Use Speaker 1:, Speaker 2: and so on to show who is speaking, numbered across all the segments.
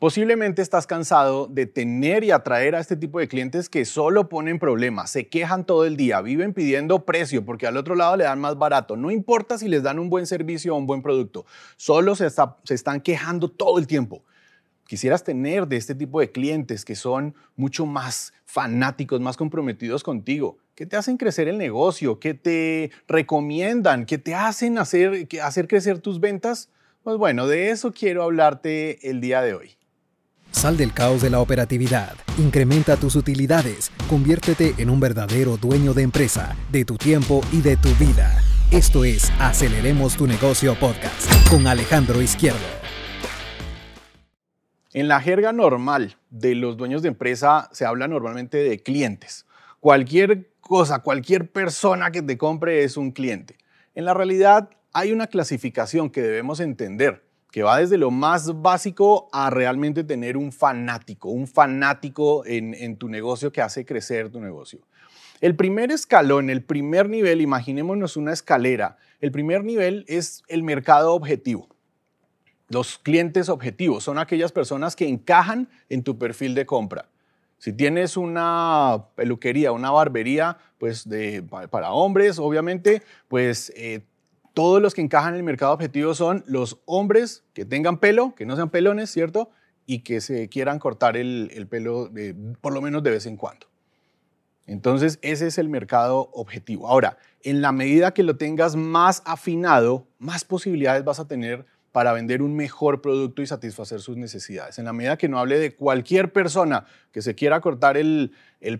Speaker 1: Posiblemente estás cansado de tener y atraer a este tipo de clientes que solo ponen problemas, se quejan todo el día, viven pidiendo precio porque al otro lado le dan más barato. No importa si les dan un buen servicio o un buen producto, solo se, están quejando todo el tiempo. Quisieras tener de este tipo de clientes que son mucho más fanáticos, más comprometidos contigo, que te hacen crecer el negocio, que te recomiendan, que te hacen hacer crecer tus ventas. Pues bueno, de eso quiero hablarte el día de hoy.
Speaker 2: Sal del caos de la operatividad, incrementa tus utilidades, conviértete en un verdadero dueño de empresa, de tu tiempo y de tu vida. Esto es Aceleremos tu negocio podcast con Alejandro Izquierdo.
Speaker 1: En la jerga normal de los dueños de empresa se habla normalmente de clientes. Cualquier cosa, cualquier persona que te compre es un cliente. En la realidad hay una clasificación que debemos entender que va desde lo más básico a realmente tener un fanático, un fanático en, tu negocio que hace crecer tu negocio. El primer escalón, el primer nivel, imaginémonos una escalera, el primer nivel es el mercado objetivo. Los clientes objetivos son aquellas personas que encajan en tu perfil de compra. Si tienes una peluquería, una barbería, pues para hombres, obviamente, pues eh, todos los que encajan en el mercado objetivo son los hombres que tengan pelo, que no sean pelones, ¿cierto? Y que se quieran cortar el, pelo por lo menos de vez en cuando. Entonces, ese es el mercado objetivo. Ahora, en la medida que lo tengas más afinado, más posibilidades vas a tener para vender un mejor producto y satisfacer sus necesidades. En la medida que no hable de cualquier persona que se quiera cortar el,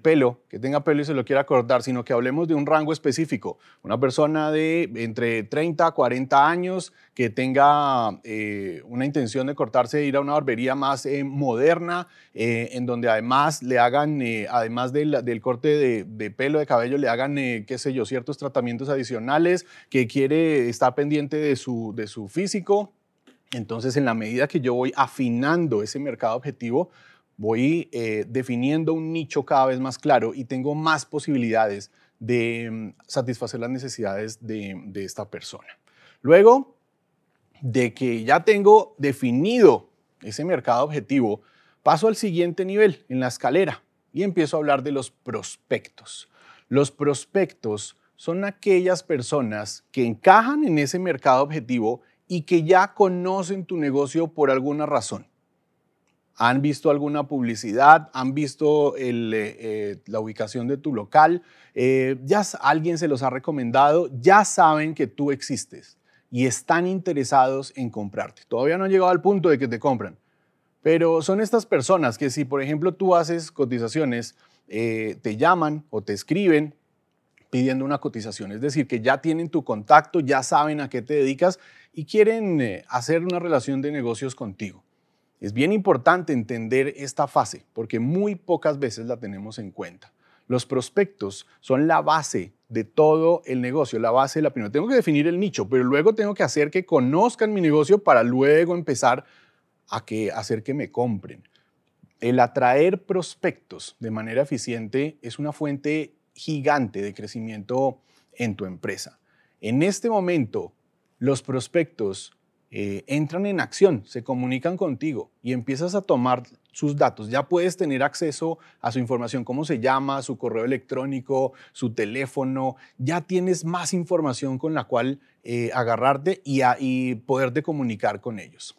Speaker 1: pelo, que tenga pelo y se lo quiera cortar, sino que hablemos de un rango específico. Una persona de entre 30 a 40 años que tenga eh, una intención de cortarse, ir a una barbería más eh, moderna, eh, en donde además le hagan, además del, corte de, de, pelo, de cabello, le hagan, qué sé yo, ciertos tratamientos adicionales, que quiere estar pendiente de su, de su físico entonces, en la medida que yo voy afinando ese mercado objetivo, voy eh, definiendo un nicho cada vez más claro y tengo más posibilidades de mm, satisfacer las necesidades de, de esta persona. Luego de que ya tengo definido ese mercado objetivo, paso al siguiente nivel en la escalera y empiezo a hablar de los prospectos. Los prospectos son aquellas personas que encajan en ese mercado objetivo y que ya conocen tu negocio por alguna razón. Han visto alguna publicidad, han visto eh, eh, la ubicación de tu local, eh, ya alguien se los ha recomendado, ya saben que tú existes y están interesados en comprarte. Todavía no han llegado al punto de que te compran, pero son estas personas que si, por ejemplo, tú haces cotizaciones, te llaman o te escriben pidiendo una cotización. Es decir, que ya tienen tu contacto, ya saben a qué te dedicas y quieren hacer una relación de negocios contigo. Es bien importante entender esta fase porque muy pocas veces la tenemos en cuenta. Los prospectos son la base de todo el negocio, la base de la primera. Tengo que definir el nicho, pero luego tengo que hacer que conozcan mi negocio para luego empezar a que, hacer que me compren. El atraer prospectos de manera eficiente es una fuente gigante de crecimiento en tu empresa. En este momento, los prospectos eh, entran en acción, se comunican contigo y empiezas a tomar sus datos. Ya puedes tener acceso a su información, cómo se llama, su correo electrónico, su teléfono. Ya tienes más información con la cual eh, agarrarte y, y poderte comunicar con ellos.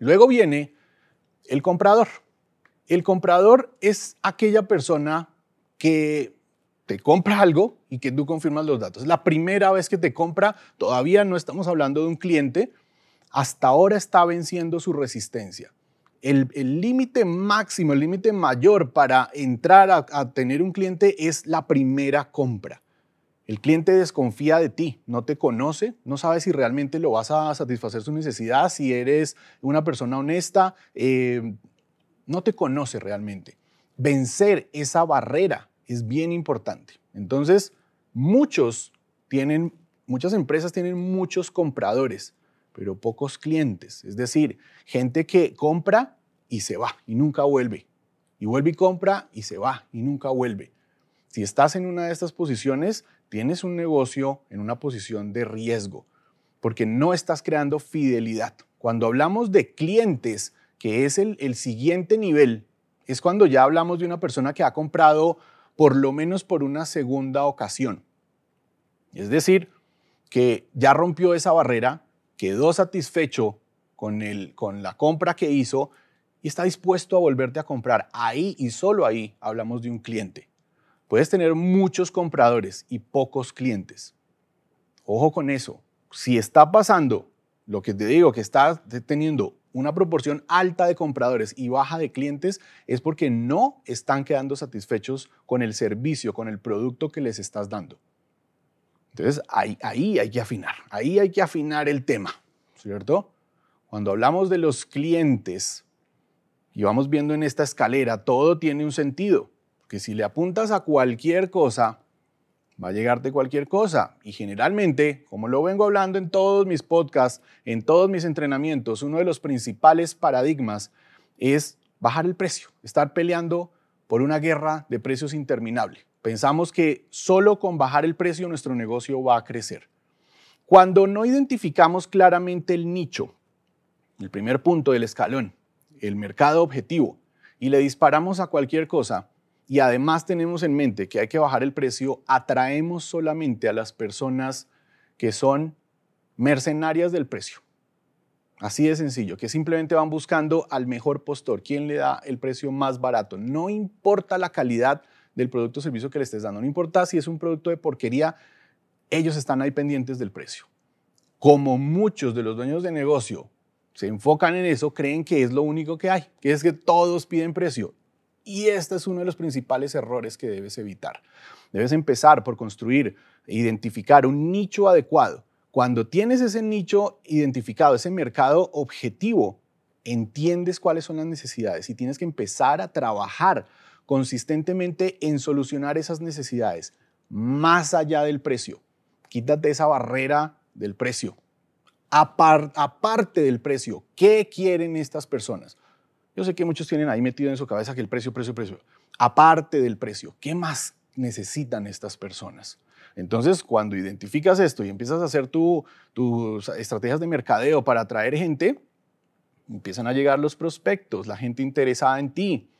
Speaker 1: Luego viene el comprador. El comprador es aquella persona que te compra algo y que tú confirmas los datos. La primera vez que te compra, todavía no estamos hablando de un cliente, hasta ahora está venciendo su resistencia. El límite máximo, el límite mayor para entrar a, tener un cliente es la primera compra. El cliente desconfía de ti, no te conoce, no sabe si realmente lo vas a satisfacer su necesidad, si eres una persona honesta, eh, no te conoce realmente. Vencer esa barrera es bien importante. Entonces, muchos tienen, muchas empresas tienen muchos compradores, pero pocos clientes. Es decir, gente que compra y se va y nunca vuelve. Y vuelve y compra y se va y nunca vuelve. Si estás en una de estas posiciones, tienes un negocio en una posición de riesgo, porque no estás creando fidelidad. Cuando hablamos de clientes, que es el, siguiente nivel, es cuando ya hablamos de una persona que ha comprado por lo menos por una segunda ocasión. Es decir, que ya rompió esa barrera, quedó satisfecho con, la compra que hizo y está dispuesto a volverte a comprar. Ahí y solo ahí hablamos de un cliente. Puedes tener muchos compradores y pocos clientes. Ojo con eso. Si está pasando lo que te digo, que estás teniendo una proporción alta de compradores y baja de clientes, es porque no están quedando satisfechos con el servicio, con el producto que les estás dando. Entonces, ahí, ahí hay que afinar, ahí hay que afinar el tema, ¿cierto? Cuando hablamos de los clientes y vamos viendo en esta escalera, todo tiene un sentido, que si le apuntas a cualquier cosa, va a llegarte cualquier cosa. Y generalmente, como lo vengo hablando en todos mis podcasts, en todos mis entrenamientos, uno de los principales paradigmas es bajar el precio, estar peleando por una guerra de precios interminable. Pensamos que solo con bajar el precio nuestro negocio va a crecer. Cuando no identificamos claramente el nicho, el primer punto del escalón, el mercado objetivo, y le disparamos a cualquier cosa, y además tenemos en mente que hay que bajar el precio, atraemos solamente a las personas que son mercenarias del precio. Así de sencillo, que simplemente van buscando al mejor postor, quién le da el precio más barato. No importa la calidad del producto o servicio que le estés dando, no importa si es un producto de porquería, ellos están ahí pendientes del precio. Como muchos de los dueños de negocio se enfocan en eso, creen que es lo único que hay, que es que todos piden precio. Y este es uno de los principales errores que debes evitar. Debes empezar por construir, identificar un nicho adecuado. Cuando tienes ese nicho identificado, ese mercado objetivo, entiendes cuáles son las necesidades y tienes que empezar a trabajar consistentemente en solucionar esas necesidades más allá del precio. Quítate esa barrera del precio. aparte del precio, ¿qué quieren estas personas? Yo sé que muchos tienen ahí metido en su cabeza que el precio, precio, precio. Aparte del precio, ¿qué más necesitan estas personas? Entonces, cuando identificas esto y empiezas a hacer tus estrategias de mercadeo para atraer gente, empiezan a llegar los prospectos, la gente interesada en ti.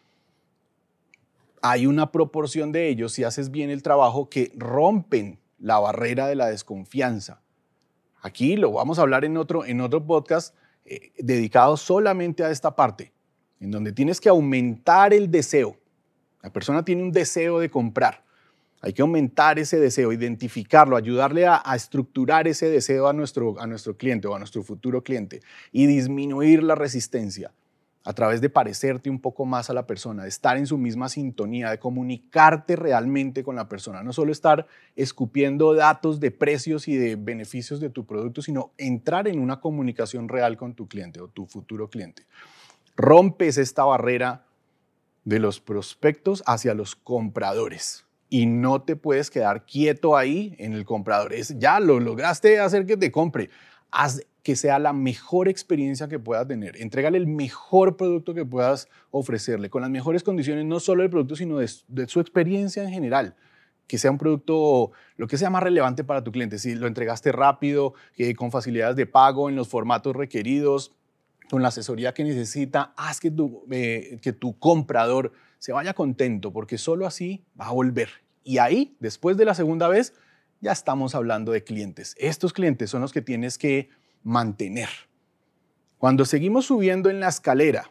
Speaker 1: Hay una proporción de ellos, si haces bien el trabajo, que rompen la barrera de la desconfianza. Aquí lo vamos a hablar en otro, en otro podcast eh, dedicado solamente a esta parte en donde tienes que aumentar el deseo. La persona tiene un deseo de comprar. Hay que aumentar ese deseo, identificarlo, ayudarle a, estructurar ese deseo a nuestro, a nuestro cliente o a nuestro futuro cliente y disminuir la resistencia a través de parecerte un poco más a la persona, de estar en su misma sintonía, de comunicarte realmente con la persona, no solo estar escupiendo datos de precios y de beneficios de tu producto, sino entrar en una comunicación real con tu cliente o tu futuro cliente rompes esta barrera de los prospectos hacia los compradores. Y no te puedes quedar quieto ahí en el comprador. Es, ya lo lograste hacer que te compre. Haz que sea la mejor experiencia que puedas tener. Entrégale el mejor producto que puedas ofrecerle, con las mejores condiciones, no solo del producto, sino de, su experiencia en general que sea un producto lo que sea más relevante para tu cliente. Si lo entregaste rápido, con facilidades de pago en los formatos requeridos, con la asesoría que necesita, haz que tu, eh, que tu comprador se vaya contento, porque solo así va a volver. Y ahí, después de la segunda vez, ya estamos hablando de clientes. Estos clientes son los que tienes que mantener. Cuando seguimos subiendo en la escalera,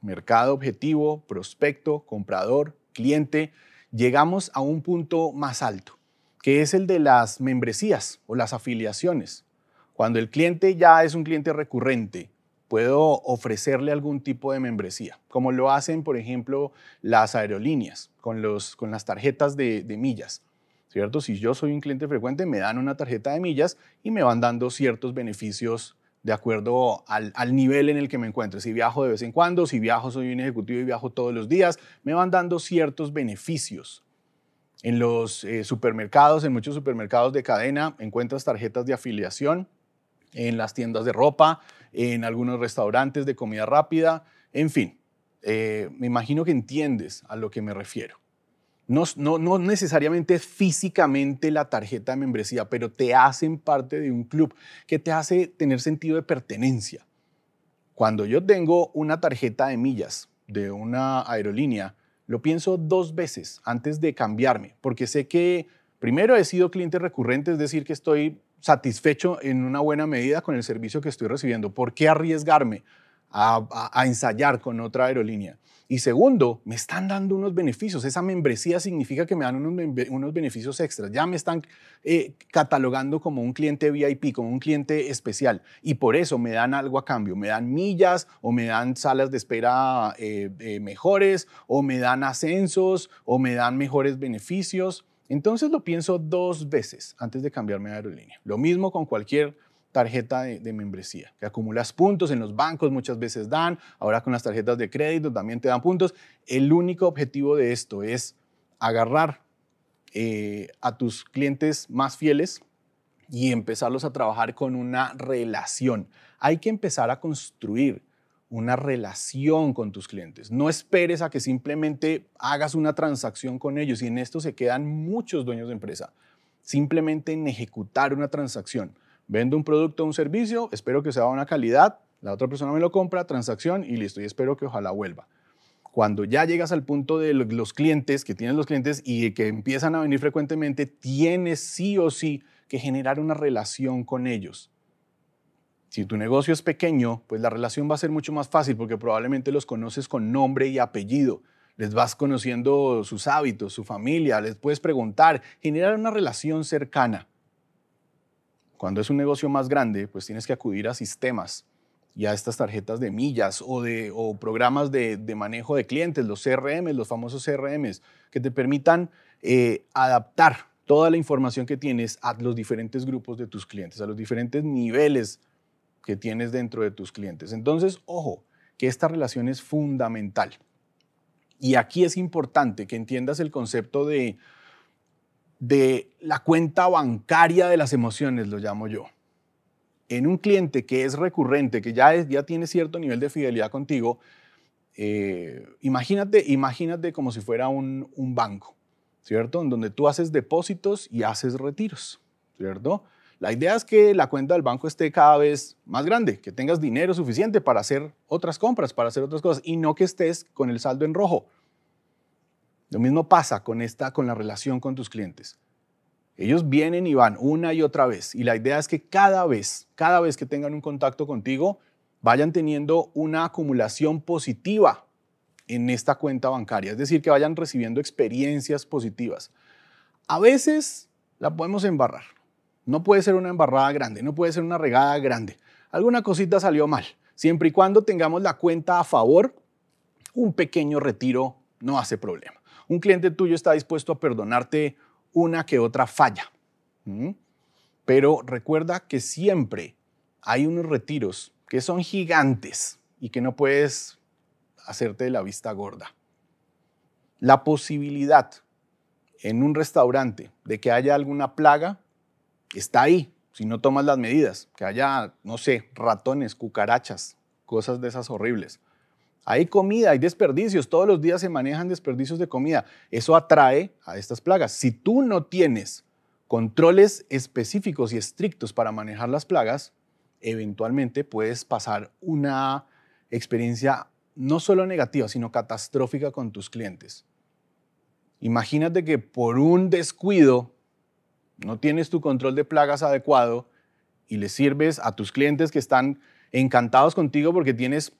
Speaker 1: mercado objetivo, prospecto, comprador, cliente, llegamos a un punto más alto, que es el de las membresías o las afiliaciones. Cuando el cliente ya es un cliente recurrente, puedo ofrecerle algún tipo de membresía, como lo hacen, por ejemplo, las aerolíneas con, los, con las tarjetas de, millas. ¿Cierto? Si yo soy un cliente frecuente, me dan una tarjeta de millas y me van dando ciertos beneficios de acuerdo al, nivel en el que me encuentre. Si viajo de vez en cuando, si viajo, soy un ejecutivo y viajo todos los días, me van dando ciertos beneficios. En los eh, supermercados, en muchos supermercados de cadena, encuentras tarjetas de afiliación en las tiendas de ropa, en algunos restaurantes de comida rápida, en fin. Eh, me imagino que entiendes a lo que me refiero. No, no, no, necesariamente físicamente la tarjeta de membresía, pero te hacen parte de un club que te hace tener sentido de pertenencia. Cuando yo tengo una tarjeta de millas de una aerolínea, lo pienso dos veces antes de cambiarme, porque sé que primero he sido cliente recurrente, es decir, que estoy satisfecho en una buena medida con el servicio que estoy recibiendo. ¿Por qué arriesgarme a, ensayar con otra aerolínea? Y segundo, me están dando unos beneficios. Esa membresía significa que me dan unos, beneficios extras. Ya me están eh, catalogando como un cliente VIP, como un cliente especial. Y por eso me dan algo a cambio. Me dan millas o me dan salas de espera eh, eh, mejores o me dan ascensos o me dan mejores beneficios. Entonces lo pienso dos veces antes de cambiarme de aerolínea. Lo mismo con cualquier tarjeta de, membresía, que acumulas puntos en los bancos, muchas veces dan, ahora con las tarjetas de crédito también te dan puntos. El único objetivo de esto es agarrar eh, a tus clientes más fieles y empezarlos a trabajar con una relación. Hay que empezar a construir una relación con tus clientes. No esperes a que simplemente hagas una transacción con ellos y en esto se quedan muchos dueños de empresa. Simplemente en ejecutar una transacción Vendo un producto o un servicio, espero que sea de una calidad, la otra persona me lo compra, transacción y listo, y espero que ojalá vuelva. Cuando ya llegas al punto de los clientes, que tienes los clientes y que empiezan a venir frecuentemente, tienes sí o sí que generar una relación con ellos. Si tu negocio es pequeño, pues la relación va a ser mucho más fácil porque probablemente los conoces con nombre y apellido. Les vas conociendo sus hábitos, su familia, les puedes preguntar, generar una relación cercana. Cuando es un negocio más grande, pues tienes que acudir a sistemas y a estas tarjetas de millas o, de, programas de, manejo de clientes, los CRM, los famosos CRM, que te permitan eh, adaptar toda la información que tienes a los diferentes grupos de tus clientes, a los diferentes niveles que tienes dentro de tus clientes. Entonces, ojo, que esta relación es fundamental. Y aquí es importante que entiendas el concepto de de la cuenta bancaria de las emociones, lo llamo yo. En un cliente que es recurrente, que ya, ya tiene cierto nivel de fidelidad contigo, eh, imagínate, imagínate como si fuera un, un, banco, ¿cierto? En donde tú haces depósitos y haces retiros, ¿cierto? La idea es que la cuenta del banco esté cada vez más grande, que tengas dinero suficiente para hacer otras compras, para hacer otras cosas, y no que estés con el saldo en rojo. Lo mismo pasa con esta, con la relación con tus clientes. Ellos vienen y van una y otra vez. Y la idea es que cada vez, cada vez que tengan un contacto contigo, vayan teniendo una acumulación positiva en esta cuenta bancaria. Es decir, que vayan recibiendo experiencias positivas. A veces la podemos embarrar. No puede ser una embarrada grande, no puede ser una regada grande. Alguna cosita salió mal. Siempre y cuando tengamos la cuenta a favor, un pequeño retiro no hace problema un cliente tuyo está dispuesto a perdonarte una que otra falla. Pero recuerda que siempre hay unos retiros que son gigantes y que no puedes hacerte de la vista gorda. La posibilidad en un restaurante de que haya alguna plaga está ahí, si no tomas las medidas, que haya, no sé, ratones, cucarachas, cosas de esas horribles. Hay comida, hay desperdicios, todos los días se manejan desperdicios de comida. Eso atrae a estas plagas. Si tú no tienes controles específicos y estrictos para manejar las plagas, eventualmente puedes pasar una experiencia no solo negativa, sino catastrófica con tus clientes. Imagínate que por un descuido no tienes tu control de plagas adecuado y le sirves a tus clientes que están encantados contigo porque tienes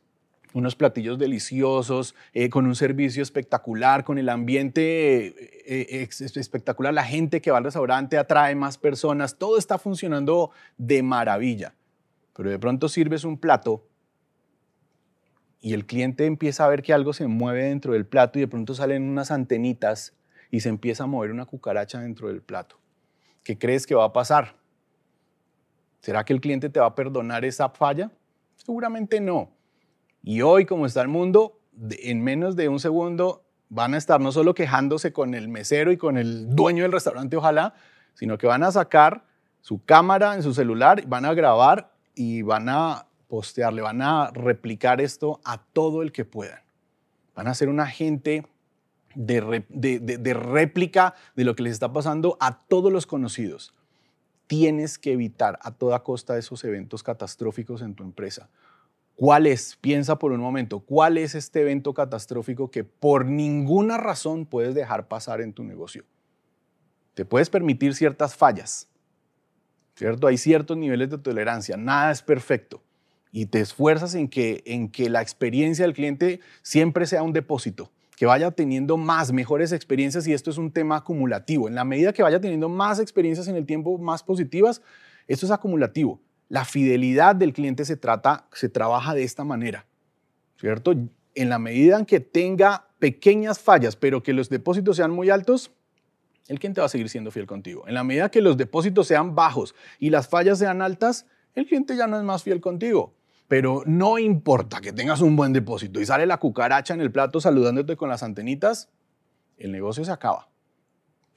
Speaker 1: unos platillos deliciosos, eh, con un servicio espectacular, con el ambiente eh, eh, espectacular, la gente que va al restaurante atrae más personas, todo está funcionando de maravilla. Pero de pronto sirves un plato y el cliente empieza a ver que algo se mueve dentro del plato y de pronto salen unas antenitas y se empieza a mover una cucaracha dentro del plato. ¿Qué crees que va a pasar? ¿Será que el cliente te va a perdonar esa falla? Seguramente no. Y hoy, como está el mundo, en menos de un segundo van a estar no solo quejándose con el mesero y con el dueño del restaurante, ojalá, sino que van a sacar su cámara en su celular, van a grabar y van a postearle, van a replicar esto a todo el que puedan. Van a ser un agente de réplica de lo que les está pasando a todos los conocidos. Tienes que evitar a toda costa esos eventos catastróficos en tu empresa ¿Cuál es? Piensa por un momento, ¿cuál es este evento catastrófico que por ninguna razón puedes dejar pasar en tu negocio? Te puedes permitir ciertas fallas, ¿cierto? Hay ciertos niveles de tolerancia, nada es perfecto y te esfuerzas en que, en que la experiencia del cliente siempre sea un depósito, que vaya teniendo más, mejores experiencias y esto es un tema acumulativo. En la medida que vaya teniendo más experiencias en el tiempo, más positivas, esto es acumulativo. La fidelidad del cliente se trata, se trabaja de esta manera, ¿cierto? En la medida en que tenga pequeñas fallas, pero que los depósitos sean muy altos, el cliente va a seguir siendo fiel contigo. En la medida que los depósitos sean bajos y las fallas sean altas, el cliente ya no es más fiel contigo. Pero no importa que tengas un buen depósito y sale la cucaracha en el plato saludándote con las antenitas, el negocio se acaba.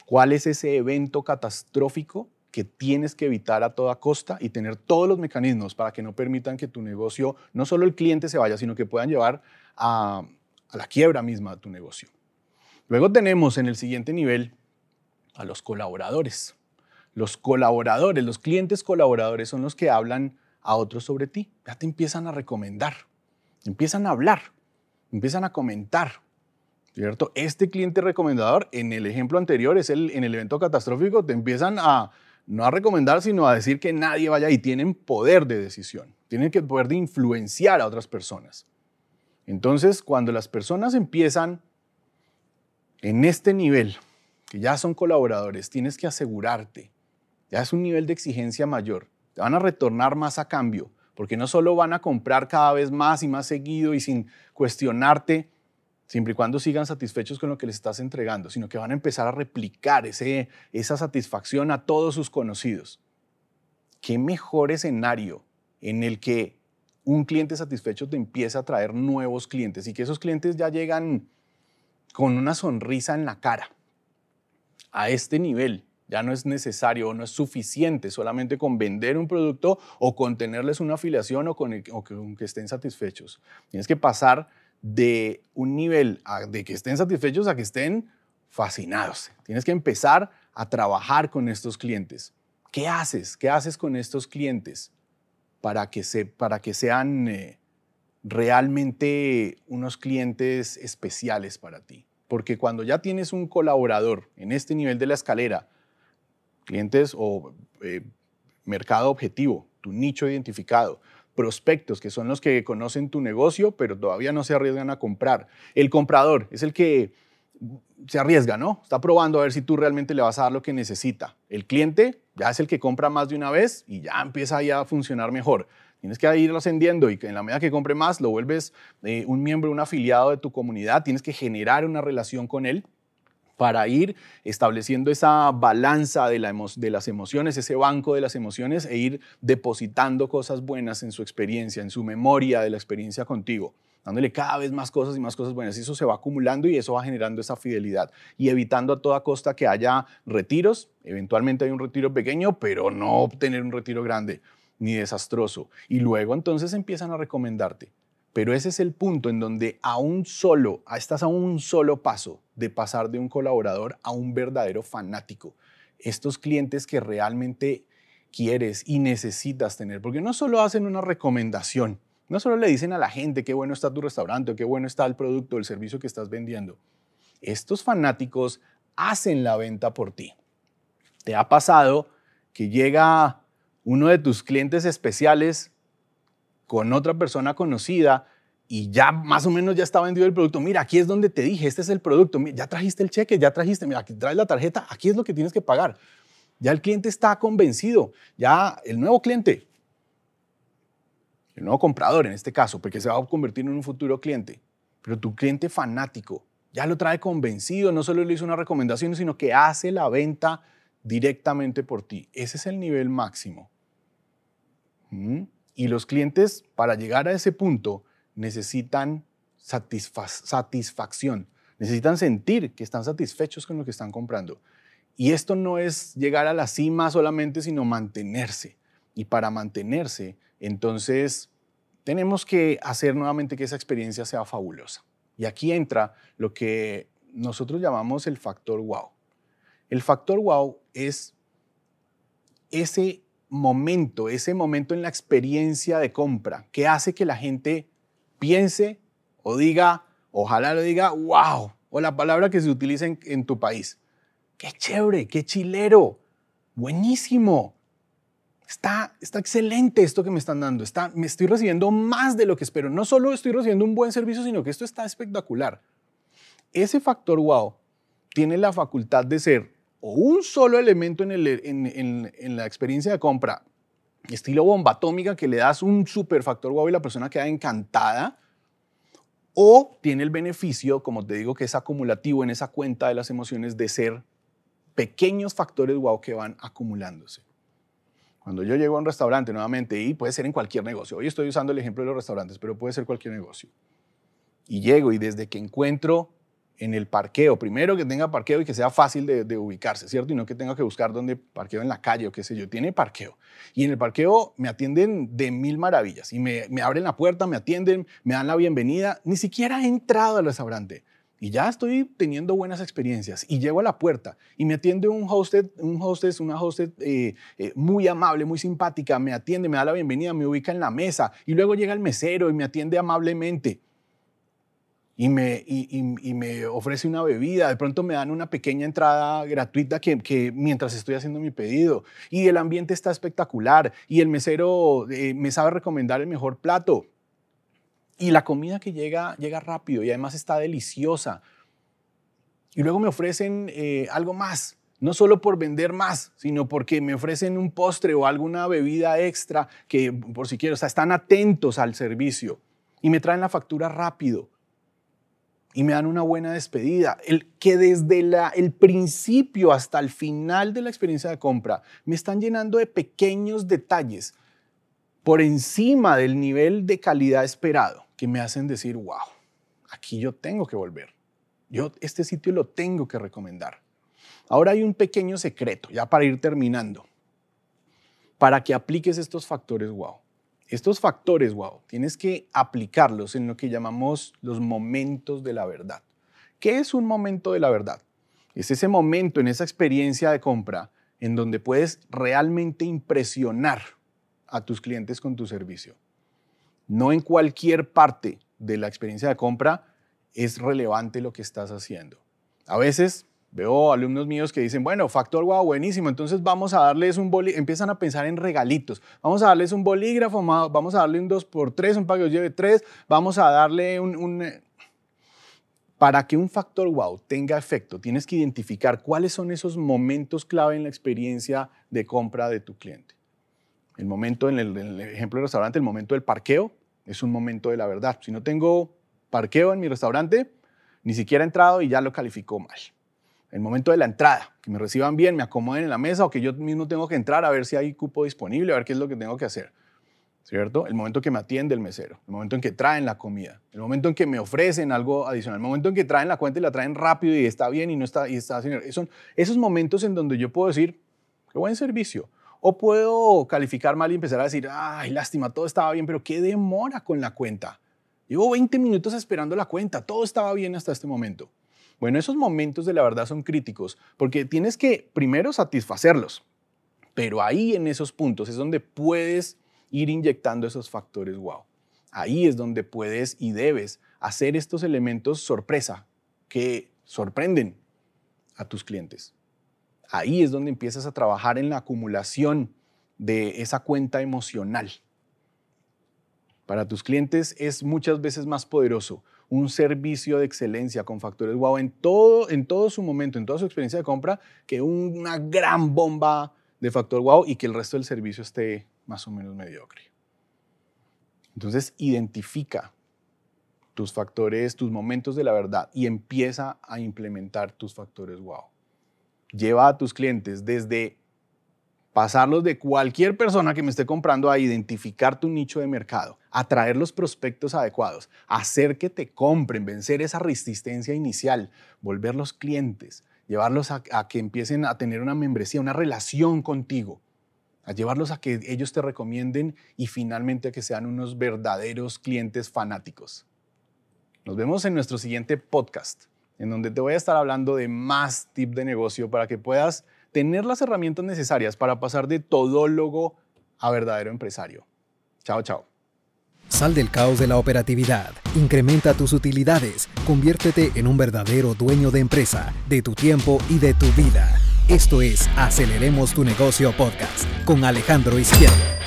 Speaker 1: ¿Cuál es ese evento catastrófico que tienes que evitar a toda costa y tener todos los mecanismos para que no permitan que tu negocio, no solo el cliente se vaya, sino que puedan llevar a, la quiebra misma de tu negocio. Luego tenemos en el siguiente nivel a los colaboradores. Los colaboradores, los clientes colaboradores son los que hablan a otros sobre ti. Ya te empiezan a recomendar, empiezan a hablar, empiezan a comentar. ¿Cierto? Este cliente recomendador, en el ejemplo anterior, es el, en el evento catastrófico, te empiezan a, no a recomendar, sino a decir que nadie vaya y tienen poder de decisión, tienen que poder de influenciar a otras personas. Entonces, cuando las personas empiezan en este nivel, que ya son colaboradores, tienes que asegurarte, ya es un nivel de exigencia mayor, te van a retornar más a cambio, porque no solo van a comprar cada vez más y más seguido y sin cuestionarte, siempre y cuando sigan satisfechos con lo que les estás entregando, sino que van a empezar a replicar ese, esa satisfacción a todos sus conocidos. ¿Qué mejor escenario en el que un cliente satisfecho te empieza a traer nuevos clientes y que esos clientes ya llegan con una sonrisa en la cara? A este nivel ya no es necesario o no es suficiente solamente con vender un producto o con tenerles una afiliación o con, o con que estén satisfechos. Tienes que pasar de un nivel de que estén satisfechos a que estén fascinados. Tienes que empezar a trabajar con estos clientes. ¿Qué haces? ¿Qué haces con estos clientes para que, se, para que sean eh, realmente unos clientes especiales para ti? Porque cuando ya tienes un colaborador en este nivel de la escalera, clientes o eh, mercado objetivo, tu nicho identificado, prospectos, que son los que conocen tu negocio, pero todavía no se arriesgan a comprar. El comprador es el que se arriesga, ¿no? Está probando a ver si tú realmente le vas a dar lo que necesita. El cliente ya es el que compra más de una vez y ya empieza a funcionar mejor. Tienes que ir ascendiendo y en la medida que compre más, lo vuelves eh, un miembro, un afiliado de tu comunidad. Tienes que generar una relación con él para ir estableciendo esa balanza de, las emociones, ese banco de las emociones e ir depositando cosas buenas en su experiencia, en su memoria de la experiencia contigo, dándole cada vez más cosas y más cosas buenas. Y eso se va acumulando y eso va generando esa fidelidad y evitando a toda costa que haya retiros. Eventualmente hay un retiro pequeño, pero no obtener un retiro grande ni desastroso. Y luego entonces empiezan a recomendarte. Pero ese es el punto en donde a un solo, estás a un solo paso de pasar de un colaborador a un verdadero fanático. Estos clientes que realmente quieres y necesitas tener, porque no solo hacen una recomendación, no solo le dicen a la gente qué bueno está tu restaurante o qué bueno está el producto o el servicio que estás vendiendo. Estos fanáticos hacen la venta por ti. ¿Te ha pasado que llega uno de tus clientes especiales con otra persona conocida y ya más o menos ya está vendido el producto. Mira, aquí es donde te dije, este es el producto. ya trajiste el cheque, ya trajiste, mira, aquí traes la tarjeta, aquí es lo que tienes que pagar. Ya el cliente está convencido, ya el nuevo cliente, el nuevo comprador en este caso, porque se va a convertir en un futuro cliente, pero tu cliente fanático ya lo trae convencido, no solo le hizo una recomendación, sino que hace la venta directamente por ti. Ese es el nivel máximo. ¿Mm? Y los clientes, para llegar a ese punto, necesitan satisfacción, necesitan sentir que están satisfechos con lo que están comprando. Y esto no es llegar a la cima solamente, sino mantenerse. Y para mantenerse, entonces tenemos que hacer nuevamente que esa experiencia sea fabulosa. Y aquí entra lo que nosotros llamamos el factor wow. El factor wow es ese momento, ese momento en la experiencia de compra que hace que la gente piense o diga, ojalá lo diga, wow, o la palabra que se utiliza en, tu país. Qué chévere, qué chilero, buenísimo. Está, está excelente esto que me están dando. Está, me estoy recibiendo más de lo que espero. No solo estoy recibiendo un buen servicio, sino que esto está espectacular. Ese factor wow tiene la facultad de ser o un solo elemento en, en, la experiencia de compra, estilo bomba atómica, que le das un super factor wow y la persona queda encantada, o tiene el beneficio, como te digo, que es acumulativo en esa cuenta de las emociones de ser pequeños factores wow que van acumulándose. Cuando yo llego a un restaurante nuevamente, y puede ser en cualquier negocio, hoy estoy usando el ejemplo de los restaurantes, pero puede ser cualquier negocio, y llego y desde que encuentro en el parqueo. Primero que tenga parqueo y que sea fácil de, ubicarse, ¿cierto? Y no que tenga que buscar dónde parqueo en la calle o qué sé yo. Tiene parqueo. Y en el parqueo me atienden de mil maravillas. Y me, abren la puerta, me atienden, me dan la bienvenida. Ni siquiera he entrado al restaurante. Y ya estoy teniendo buenas experiencias. Y llego a la puerta y me atiende un hosted, un hostess, una hostess eh, eh, muy amable, muy simpática. Me atiende, me da la bienvenida, me ubica en la mesa. Y luego llega el mesero y me atiende amablemente y me, y, me ofrece una bebida, de pronto me dan una pequeña entrada gratuita que, mientras estoy haciendo mi pedido. Y el ambiente está espectacular. Y el mesero eh, me sabe recomendar el mejor plato. Y la comida que llega llega rápido y además está deliciosa. Y luego me ofrecen eh, algo más, no solo por vender más, sino porque me ofrecen un postre o alguna bebida extra que por si quiero, o sea, están atentos al servicio. Y me traen la factura rápido y me dan una buena despedida. El que desde la, el principio hasta el final de la experiencia de compra me están llenando de pequeños detalles por encima del nivel de calidad esperado que me hacen decir, wow, aquí yo tengo que volver. Yo este sitio lo tengo que recomendar. Ahora hay un pequeño secreto, ya para ir terminando, para que apliques estos factores wow. Estos factores, wow, tienes que aplicarlos en lo que llamamos los momentos de la verdad. ¿Qué es un momento de la verdad? Es ese momento en esa experiencia de compra en donde puedes realmente impresionar a tus clientes con tu servicio. No en cualquier parte de la experiencia de compra es relevante lo que estás haciendo. A veces Veo alumnos míos que dicen, bueno, factor wow, buenísimo, entonces vamos a darles un bolígrafo, empiezan a pensar en regalitos, vamos a darles un bolígrafo, vamos a darle un 2x3, un pago de 3, vamos a darle un. Eh, para que un factor wow tenga efecto, tienes que identificar cuáles son esos momentos clave en la experiencia de compra de tu cliente. El momento, en el, en el ejemplo del restaurante, el momento del parqueo es un momento de la verdad. Si no tengo parqueo en mi restaurante, ni siquiera he entrado y ya lo calificó mal el momento de la entrada, que me reciban bien, me acomoden en la mesa o que yo mismo tengo que entrar a ver si hay cupo disponible, a ver qué es lo que tengo que hacer. ¿Cierto? El momento que me atiende el mesero, el momento en que traen la comida, el momento en que me ofrecen algo adicional, el momento en que traen la cuenta y la traen rápido y está bien y no está, y está Son esos momentos en donde yo puedo decir, qué buen servicio. O puedo calificar mal y empezar a decir, ay, lástima, todo estaba bien, pero qué demora con la cuenta. Llevo 20 minutos esperando la cuenta, todo estaba bien hasta este momento. Bueno, esos momentos de la verdad son críticos porque tienes que primero satisfacerlos, pero ahí en esos puntos es donde puedes ir inyectando esos factores wow. Ahí es donde puedes y debes hacer estos elementos sorpresa que sorprenden a tus clientes. Ahí es donde empiezas a trabajar en la acumulación de esa cuenta emocional. Para tus clientes es muchas veces más poderoso un servicio de excelencia con factores wow en todo, en su momento, en toda su experiencia de compra, que una gran bomba de factor wow y que el resto del servicio esté más o menos mediocre. Entonces, identifica tus factores, tus momentos de la verdad y empieza a implementar tus factores wow. Lleva a tus clientes desde pasarlos de cualquier persona que me esté comprando a identificar tu nicho de mercado, atraer los prospectos adecuados, hacer que te compren, vencer esa resistencia inicial, volver los clientes, llevarlos a, que empiecen a tener una membresía, una relación contigo, a llevarlos a que ellos te recomienden y finalmente a que sean unos verdaderos clientes fanáticos. Nos vemos en nuestro siguiente podcast, en donde te voy a estar hablando de más tips de negocio para que puedas
Speaker 3: tener las herramientas necesarias para pasar de todólogo a verdadero empresario. Chao, chao.
Speaker 1: Sal del caos de la operatividad, incrementa tus utilidades, conviértete en un verdadero dueño de empresa, de tu tiempo y de tu vida. Esto es Aceleremos tu negocio podcast con Alejandro Izquierdo.